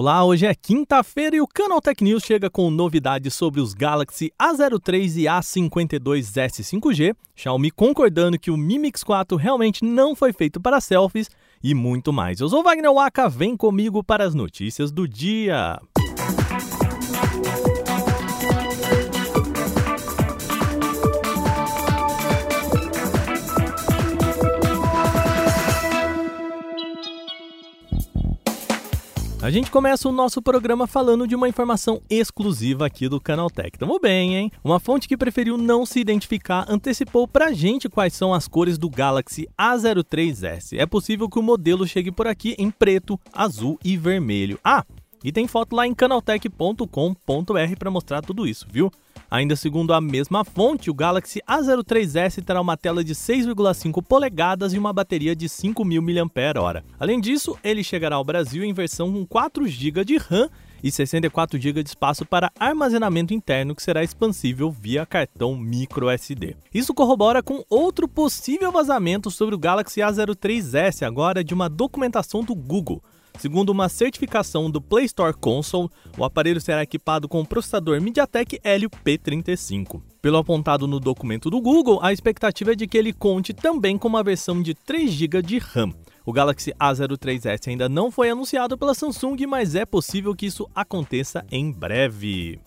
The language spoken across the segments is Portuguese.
Olá, hoje é quinta-feira e o Canal Tech News chega com novidades sobre os Galaxy A03 e A52s 5G, Xiaomi concordando que o Mi Mix 4 realmente não foi feito para selfies e muito mais. Eu sou Wagner Waka, vem comigo para as notícias do dia. A gente começa o nosso programa falando de uma informação exclusiva aqui do Canaltech. Tamo bem, hein? Uma fonte que preferiu não se identificar antecipou pra gente quais são as cores do Galaxy A03s. É possível que o modelo chegue por aqui em preto, azul e vermelho. Ah, e tem foto lá em canaltech.com.br para mostrar tudo isso, viu? Ainda segundo a mesma fonte, o Galaxy A03s terá uma tela de 6,5 polegadas e uma bateria de 5.000 mAh. Além disso, ele chegará ao Brasil em versão com 4 GB de RAM e 64 GB de espaço para armazenamento interno que será expansível via cartão microSD. Isso corrobora com outro possível vazamento sobre o Galaxy A03s, agora de uma documentação do Google. Segundo uma certificação do Play Store Console, o aparelho será equipado com o processador MediaTek Helio P35. Pelo apontado no documento do Google, a expectativa é de que ele conte também com uma versão de 3 GB de RAM. O Galaxy A03s ainda não foi anunciado pela Samsung, mas é possível que isso aconteça em breve.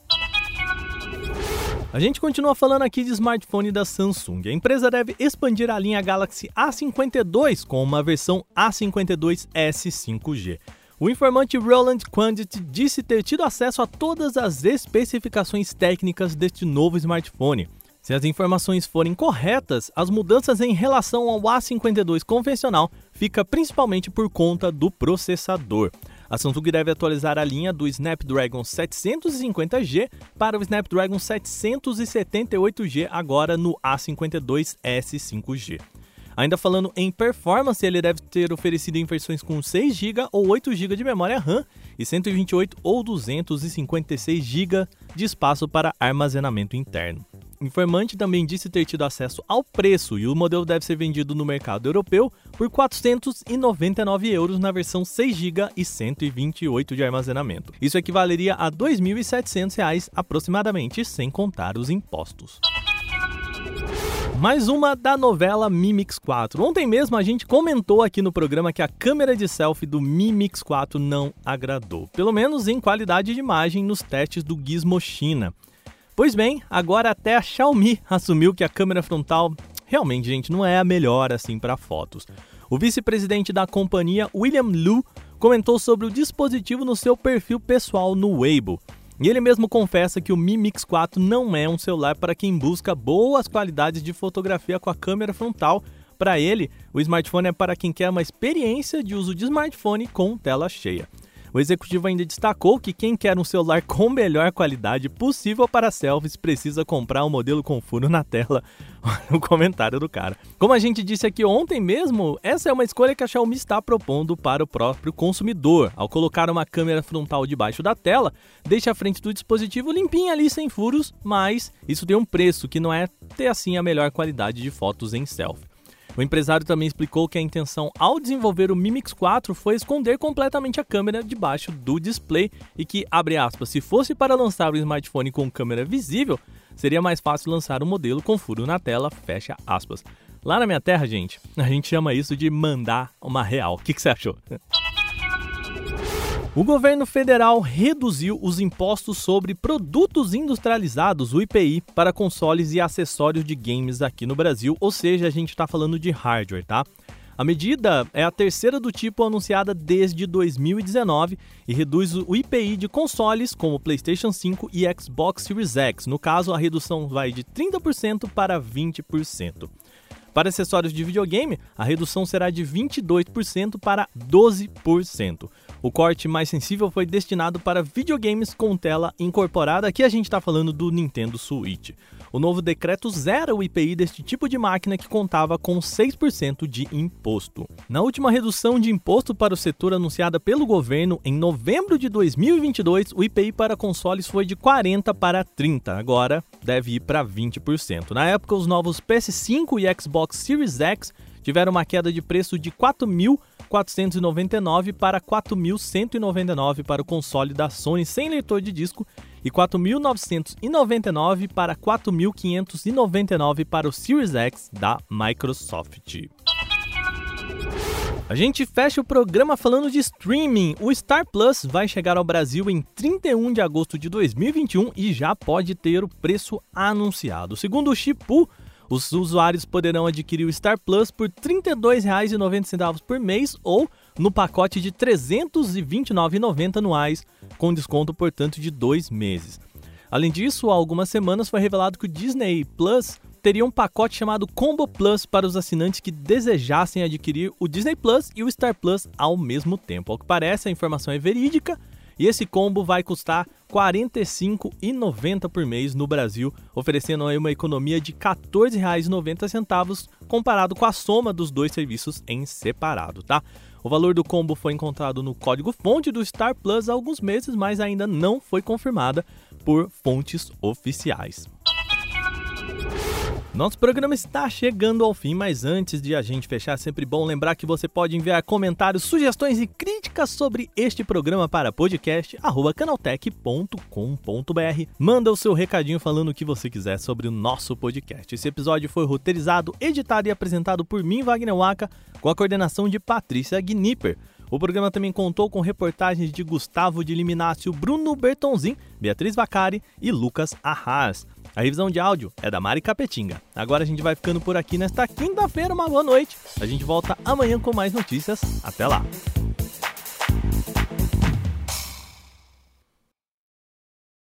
A gente continua falando aqui de smartphone da Samsung. A empresa deve expandir a linha Galaxy A52 com uma versão A52s 5G. O informante Roland Quandit disse ter tido acesso a todas as especificações técnicas deste novo smartphone. Se as informações forem corretas, as mudanças em relação ao A52 convencional fica principalmente por conta do processador. A Samsung deve atualizar a linha do Snapdragon 750G para o Snapdragon 778G agora no A52s 5G. Ainda falando em performance, ele deve ter oferecido em versões com 6 GB ou 8 GB de memória RAM e 128 ou 256 GB de espaço para armazenamento interno. Informante também disse ter tido acesso ao preço e o modelo deve ser vendido no mercado europeu por 499 euros na versão 6 GB e 128 de armazenamento. Isso equivaleria a R$ 2.700 aproximadamente, sem contar os impostos. Mais uma da novela Mi Mix 4. Ontem mesmo a gente comentou aqui no programa que a câmera de selfie do Mi Mix 4 não agradou, pelo menos em qualidade de imagem nos testes do Gizmo China. Pois bem, agora até a Xiaomi assumiu que a câmera frontal realmente, gente, não é a melhor assim para fotos. O vice-presidente da companhia, William Lu, comentou sobre o dispositivo no seu perfil pessoal no Weibo. E ele mesmo confessa que o Mi Mix 4 não é um celular para quem busca boas qualidades de fotografia com a câmera frontal. Para ele, o smartphone é para quem quer uma experiência de uso de smartphone com tela cheia. O executivo ainda destacou que quem quer um celular com melhor qualidade possível para selfies precisa comprar um modelo com furo na tela. o comentário do cara. Como a gente disse aqui ontem mesmo, essa é uma escolha que a Xiaomi está propondo para o próprio consumidor. Ao colocar uma câmera frontal debaixo da tela, deixa a frente do dispositivo limpinha ali sem furos, mas isso tem um preço que não é ter assim a melhor qualidade de fotos em selfie. O empresário também explicou que a intenção ao desenvolver o Mi Mix 4 foi esconder completamente a câmera debaixo do display e que, abre aspas, se fosse para lançar o smartphone com câmera visível, seria mais fácil lançar um modelo com furo na tela, fecha aspas. Lá na minha terra, gente, a gente chama isso de mandar uma real. O que, que você achou? O governo federal reduziu os impostos sobre produtos industrializados, o IPI, para consoles e acessórios de games aqui no Brasil, ou seja, a gente está falando de hardware, tá? A medida é a terceira do tipo anunciada desde 2019 e reduz o IPI de consoles como PlayStation 5 e Xbox Series X. No caso, a redução vai de 30% para 20%. Para acessórios de videogame, a redução será de 22% para 12%. O corte mais sensível foi destinado para videogames com tela incorporada, aqui a gente está falando do Nintendo Switch. O novo decreto zera o IPI deste tipo de máquina que contava com 6% de imposto. Na última redução de imposto para o setor anunciada pelo governo em novembro de 2022, o IPI para consoles foi de 40 para 30, agora deve ir para 20%. Na época, os novos PS5 e Xbox Series X tiveram uma queda de preço de 4.499 para 4.199 para o console da Sony sem leitor de disco e 4.999 para 4.599 para o Series X da Microsoft. A gente fecha o programa falando de streaming. O Star Plus vai chegar ao Brasil em 31 de agosto de 2021 e já pode ter o preço anunciado. Segundo o Chipu, os usuários poderão adquirir o Star Plus por R$ 32,90 por mês ou no pacote de R$ 329,90 anuais, com desconto, portanto, de dois meses. Além disso, há algumas semanas foi revelado que o Disney Plus teria um pacote chamado Combo Plus para os assinantes que desejassem adquirir o Disney Plus e o Star Plus ao mesmo tempo. Ao que parece, a informação é verídica e esse combo vai custar 45,90 por mês no Brasil, oferecendo aí uma economia de R$ 14,90 comparado com a soma dos dois serviços em separado, tá? O valor do combo foi encontrado no código-fonte do Star Plus há alguns meses, mas ainda não foi confirmada por fontes oficiais. Nosso programa está chegando ao fim, mas antes de a gente fechar, é sempre bom lembrar que você pode enviar comentários, sugestões e críticas sobre este programa para podcast@canaltech.com.br. Manda o seu recadinho falando o que você quiser sobre o nosso podcast. Esse episódio foi roteirizado, editado e apresentado por mim, Wagner Waka, com a coordenação de Patrícia Gnipper. O programa também contou com reportagens de Gustavo de Liminácio, Bruno Bertonzin, Beatriz Vacari e Lucas Arras. A revisão de áudio é da Mari Capetinga. Agora a gente vai ficando por aqui nesta quinta-feira. Uma boa noite. A gente volta amanhã com mais notícias. Até lá.